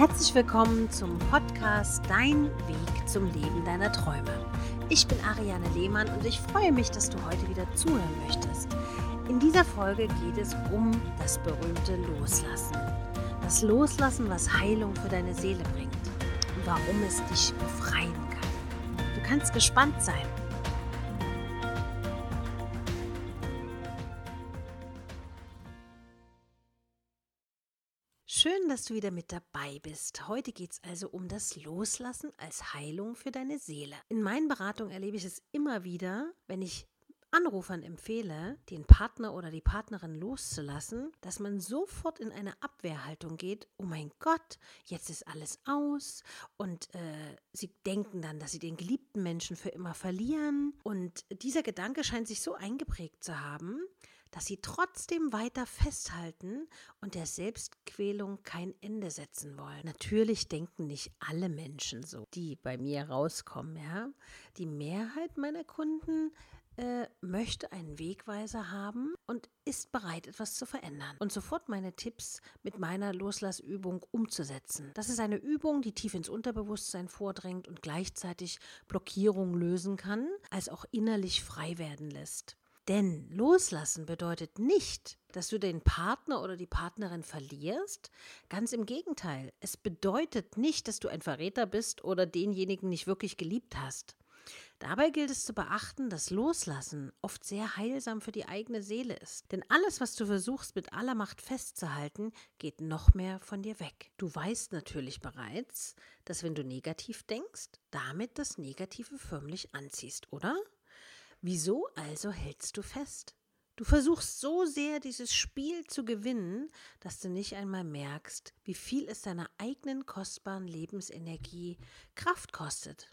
Herzlich willkommen zum Podcast Dein Weg zum Leben deiner Träume. Ich bin Ariane Lehmann und ich freue mich, dass du heute wieder zuhören möchtest. In dieser Folge geht es um das berühmte Loslassen. Das Loslassen, was Heilung für deine Seele bringt und warum es dich befreien kann. Du kannst gespannt sein. Dass du wieder mit dabei bist. Heute geht es also um das Loslassen als Heilung für deine Seele. In meinen Beratungen erlebe ich es immer wieder, wenn ich Anrufern empfehle, den Partner oder die Partnerin loszulassen, dass man sofort in eine Abwehrhaltung geht. Oh mein Gott, jetzt ist alles aus. Und äh, sie denken dann, dass sie den geliebten Menschen für immer verlieren. Und dieser Gedanke scheint sich so eingeprägt zu haben, dass sie trotzdem weiter festhalten und der Selbstquälung kein Ende setzen wollen. Natürlich denken nicht alle Menschen so, die bei mir rauskommen, ja. Die Mehrheit meiner Kunden äh, möchte einen Wegweiser haben und ist bereit, etwas zu verändern und sofort meine Tipps mit meiner Loslassübung umzusetzen. Das ist eine Übung, die tief ins Unterbewusstsein vordringt und gleichzeitig Blockierung lösen kann, als auch innerlich frei werden lässt. Denn loslassen bedeutet nicht, dass du den Partner oder die Partnerin verlierst. Ganz im Gegenteil, es bedeutet nicht, dass du ein Verräter bist oder denjenigen nicht wirklich geliebt hast. Dabei gilt es zu beachten, dass Loslassen oft sehr heilsam für die eigene Seele ist. Denn alles, was du versuchst mit aller Macht festzuhalten, geht noch mehr von dir weg. Du weißt natürlich bereits, dass wenn du negativ denkst, damit das Negative förmlich anziehst, oder? Wieso also hältst du fest? Du versuchst so sehr dieses Spiel zu gewinnen, dass du nicht einmal merkst, wie viel es deiner eigenen kostbaren Lebensenergie Kraft kostet.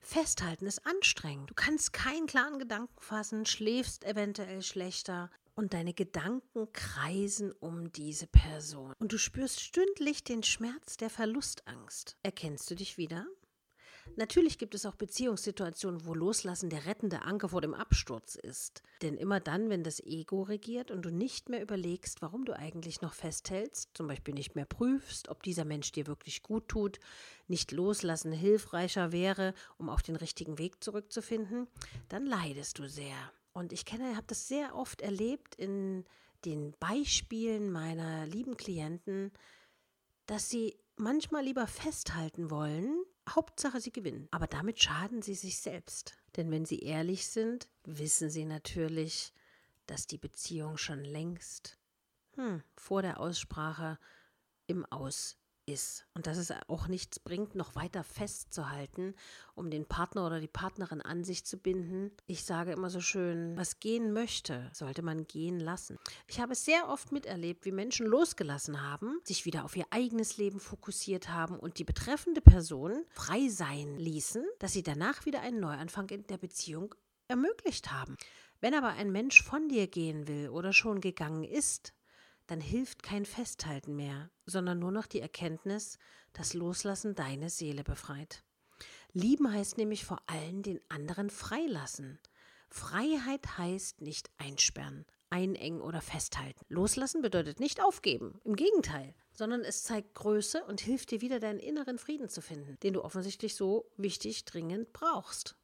Festhalten ist anstrengend. Du kannst keinen klaren Gedanken fassen, schläfst eventuell schlechter und deine Gedanken kreisen um diese Person. Und du spürst stündlich den Schmerz der Verlustangst. Erkennst du dich wieder? Natürlich gibt es auch Beziehungssituationen, wo Loslassen der rettende Anker vor dem Absturz ist. Denn immer dann, wenn das Ego regiert und du nicht mehr überlegst, warum du eigentlich noch festhältst, zum Beispiel nicht mehr prüfst, ob dieser Mensch dir wirklich gut tut, nicht loslassen hilfreicher wäre, um auf den richtigen Weg zurückzufinden, dann leidest du sehr. Und ich kenne, habe das sehr oft erlebt in den Beispielen meiner lieben Klienten, dass sie manchmal lieber festhalten wollen, Hauptsache, sie gewinnen. Aber damit schaden sie sich selbst. Denn wenn sie ehrlich sind, wissen sie natürlich, dass die Beziehung schon längst hm, vor der Aussprache im Aus ist und dass es auch nichts bringt, noch weiter festzuhalten, um den Partner oder die Partnerin an sich zu binden. Ich sage immer so schön, was gehen möchte, sollte man gehen lassen. Ich habe es sehr oft miterlebt, wie Menschen losgelassen haben, sich wieder auf ihr eigenes Leben fokussiert haben und die betreffende Person frei sein ließen, dass sie danach wieder einen Neuanfang in der Beziehung ermöglicht haben. Wenn aber ein Mensch von dir gehen will oder schon gegangen ist, dann hilft kein Festhalten mehr, sondern nur noch die Erkenntnis, dass Loslassen deine Seele befreit. Lieben heißt nämlich vor allem den anderen freilassen. Freiheit heißt nicht einsperren, einengen oder festhalten. Loslassen bedeutet nicht aufgeben, im Gegenteil, sondern es zeigt Größe und hilft dir wieder deinen inneren Frieden zu finden, den du offensichtlich so wichtig dringend brauchst.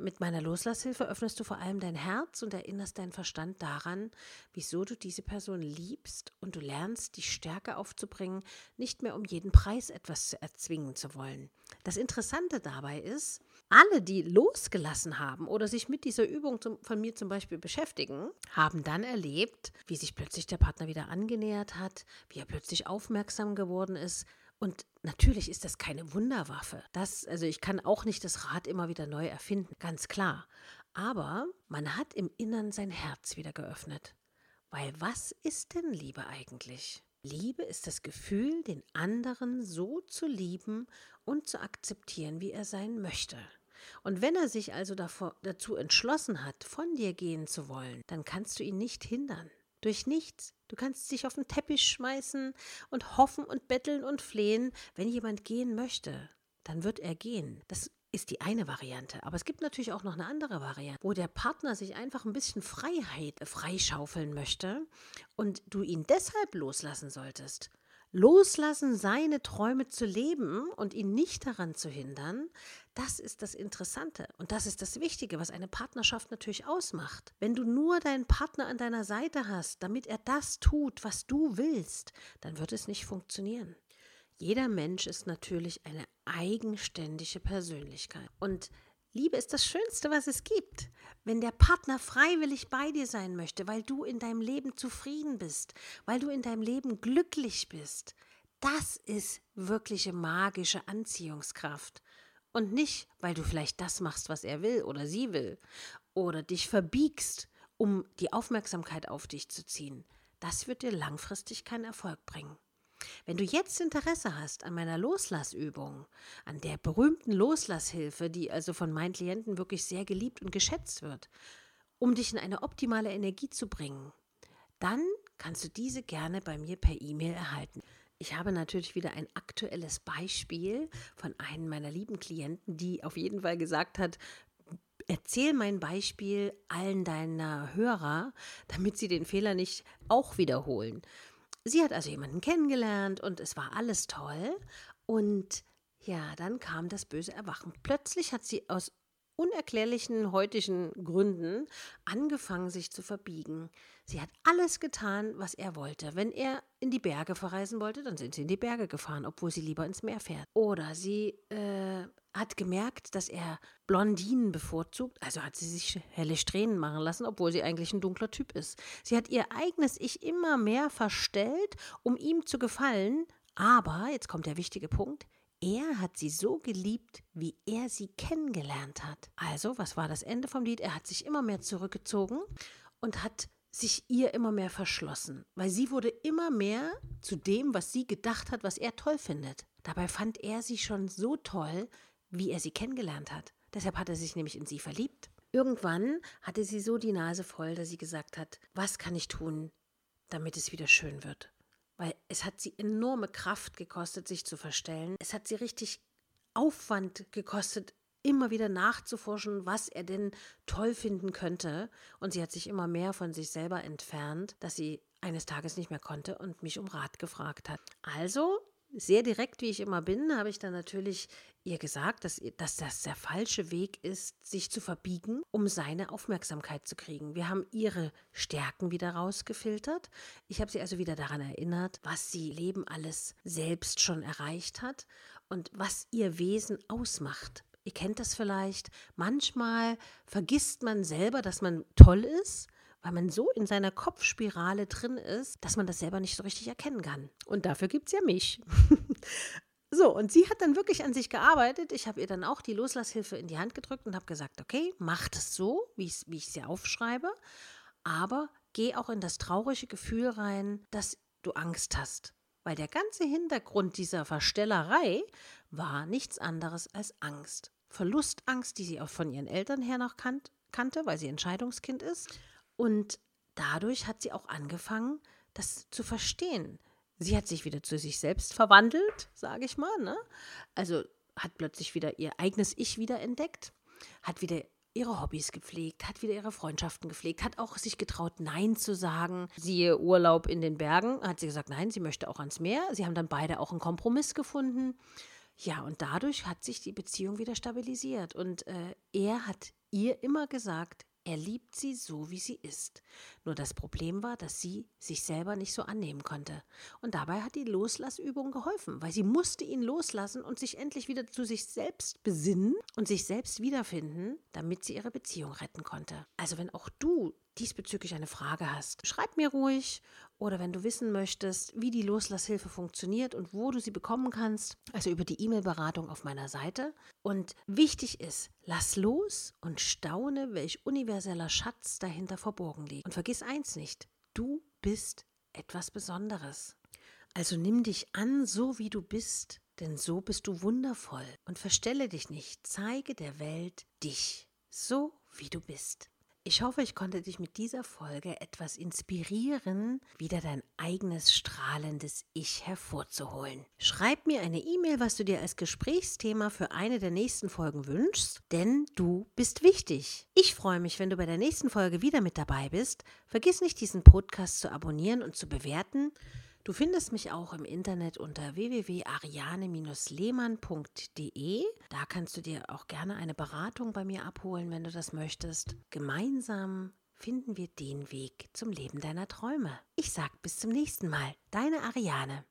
Mit meiner Loslasshilfe öffnest du vor allem dein Herz und erinnerst deinen Verstand daran, wieso du diese Person liebst und du lernst, die Stärke aufzubringen, nicht mehr um jeden Preis etwas erzwingen zu wollen. Das Interessante dabei ist, alle, die losgelassen haben oder sich mit dieser Übung zum, von mir zum Beispiel beschäftigen, haben dann erlebt, wie sich plötzlich der Partner wieder angenähert hat, wie er plötzlich aufmerksam geworden ist, und natürlich ist das keine Wunderwaffe. Das, also ich kann auch nicht das Rad immer wieder neu erfinden, ganz klar. Aber man hat im Innern sein Herz wieder geöffnet. Weil was ist denn Liebe eigentlich? Liebe ist das Gefühl, den anderen so zu lieben und zu akzeptieren, wie er sein möchte. Und wenn er sich also davor, dazu entschlossen hat, von dir gehen zu wollen, dann kannst du ihn nicht hindern. Durch nichts. Du kannst dich auf den Teppich schmeißen und hoffen und betteln und flehen. Wenn jemand gehen möchte, dann wird er gehen. Das ist die eine Variante. Aber es gibt natürlich auch noch eine andere Variante, wo der Partner sich einfach ein bisschen Freiheit freischaufeln möchte und du ihn deshalb loslassen solltest. Loslassen, seine Träume zu leben und ihn nicht daran zu hindern, das ist das Interessante und das ist das Wichtige, was eine Partnerschaft natürlich ausmacht. Wenn du nur deinen Partner an deiner Seite hast, damit er das tut, was du willst, dann wird es nicht funktionieren. Jeder Mensch ist natürlich eine eigenständige Persönlichkeit und Liebe ist das Schönste, was es gibt. Wenn der Partner freiwillig bei dir sein möchte, weil du in deinem Leben zufrieden bist, weil du in deinem Leben glücklich bist, das ist wirkliche magische Anziehungskraft. Und nicht, weil du vielleicht das machst, was er will oder sie will, oder dich verbiegst, um die Aufmerksamkeit auf dich zu ziehen. Das wird dir langfristig keinen Erfolg bringen. Wenn du jetzt Interesse hast an meiner Loslassübung, an der berühmten Loslasshilfe, die also von meinen Klienten wirklich sehr geliebt und geschätzt wird, um dich in eine optimale Energie zu bringen, dann kannst du diese gerne bei mir per E-Mail erhalten. Ich habe natürlich wieder ein aktuelles Beispiel von einem meiner lieben Klienten, die auf jeden Fall gesagt hat, erzähl mein Beispiel allen deiner Hörer, damit sie den Fehler nicht auch wiederholen. Sie hat also jemanden kennengelernt und es war alles toll. Und ja, dann kam das böse Erwachen. Plötzlich hat sie aus unerklärlichen heutigen Gründen angefangen, sich zu verbiegen. Sie hat alles getan, was er wollte. Wenn er in die Berge verreisen wollte, dann sind sie in die Berge gefahren, obwohl sie lieber ins Meer fährt. Oder sie äh, hat gemerkt, dass er Blondinen bevorzugt, also hat sie sich helle Strähnen machen lassen, obwohl sie eigentlich ein dunkler Typ ist. Sie hat ihr eigenes Ich immer mehr verstellt, um ihm zu gefallen, aber, jetzt kommt der wichtige Punkt, er hat sie so geliebt, wie er sie kennengelernt hat. Also, was war das Ende vom Lied? Er hat sich immer mehr zurückgezogen und hat sich ihr immer mehr verschlossen, weil sie wurde immer mehr zu dem, was sie gedacht hat, was er toll findet. Dabei fand er sie schon so toll, wie er sie kennengelernt hat. Deshalb hat er sich nämlich in sie verliebt. Irgendwann hatte sie so die Nase voll, dass sie gesagt hat, was kann ich tun, damit es wieder schön wird? Weil es hat sie enorme Kraft gekostet, sich zu verstellen. Es hat sie richtig Aufwand gekostet, immer wieder nachzuforschen, was er denn toll finden könnte. Und sie hat sich immer mehr von sich selber entfernt, dass sie eines Tages nicht mehr konnte und mich um Rat gefragt hat. Also sehr direkt, wie ich immer bin, habe ich dann natürlich ihr gesagt, dass, dass das der falsche Weg ist, sich zu verbiegen, um seine Aufmerksamkeit zu kriegen. Wir haben ihre Stärken wieder rausgefiltert. Ich habe sie also wieder daran erinnert, was sie Leben alles selbst schon erreicht hat und was ihr Wesen ausmacht. Ihr kennt das vielleicht. Manchmal vergisst man selber, dass man toll ist weil man so in seiner Kopfspirale drin ist, dass man das selber nicht so richtig erkennen kann. Und dafür gibt es ja mich. so, und sie hat dann wirklich an sich gearbeitet. Ich habe ihr dann auch die Loslasshilfe in die Hand gedrückt und habe gesagt, okay, mach das so, wie ich es ihr aufschreibe, aber geh auch in das traurige Gefühl rein, dass du Angst hast. Weil der ganze Hintergrund dieser Verstellerei war nichts anderes als Angst. Verlustangst, die sie auch von ihren Eltern her noch kannt, kannte, weil sie Entscheidungskind ist. Und dadurch hat sie auch angefangen, das zu verstehen. Sie hat sich wieder zu sich selbst verwandelt, sage ich mal. Ne? Also hat plötzlich wieder ihr eigenes Ich wieder entdeckt, hat wieder ihre Hobbys gepflegt, hat wieder ihre Freundschaften gepflegt, hat auch sich getraut, Nein zu sagen. Siehe Urlaub in den Bergen, hat sie gesagt, nein, sie möchte auch ans Meer. Sie haben dann beide auch einen Kompromiss gefunden. Ja, und dadurch hat sich die Beziehung wieder stabilisiert. Und äh, er hat ihr immer gesagt, er liebt sie so, wie sie ist. Nur das Problem war, dass sie sich selber nicht so annehmen konnte. Und dabei hat die Loslassübung geholfen, weil sie musste ihn loslassen und sich endlich wieder zu sich selbst besinnen und sich selbst wiederfinden, damit sie ihre Beziehung retten konnte. Also wenn auch du diesbezüglich eine Frage hast, schreib mir ruhig oder wenn du wissen möchtest, wie die Loslasshilfe funktioniert und wo du sie bekommen kannst, also über die E-Mail-Beratung auf meiner Seite. Und wichtig ist, lass los und staune, welch universeller Schatz dahinter verborgen liegt. Und vergiss eins nicht, du bist etwas Besonderes. Also nimm dich an, so wie du bist, denn so bist du wundervoll. Und verstelle dich nicht, zeige der Welt dich, so wie du bist. Ich hoffe, ich konnte dich mit dieser Folge etwas inspirieren, wieder dein eigenes strahlendes Ich hervorzuholen. Schreib mir eine E-Mail, was du dir als Gesprächsthema für eine der nächsten Folgen wünschst, denn du bist wichtig. Ich freue mich, wenn du bei der nächsten Folge wieder mit dabei bist. Vergiss nicht, diesen Podcast zu abonnieren und zu bewerten. Du findest mich auch im Internet unter www.ariane-lehmann.de. Da kannst du dir auch gerne eine Beratung bei mir abholen, wenn du das möchtest. Gemeinsam finden wir den Weg zum Leben deiner Träume. Ich sag bis zum nächsten Mal. Deine Ariane.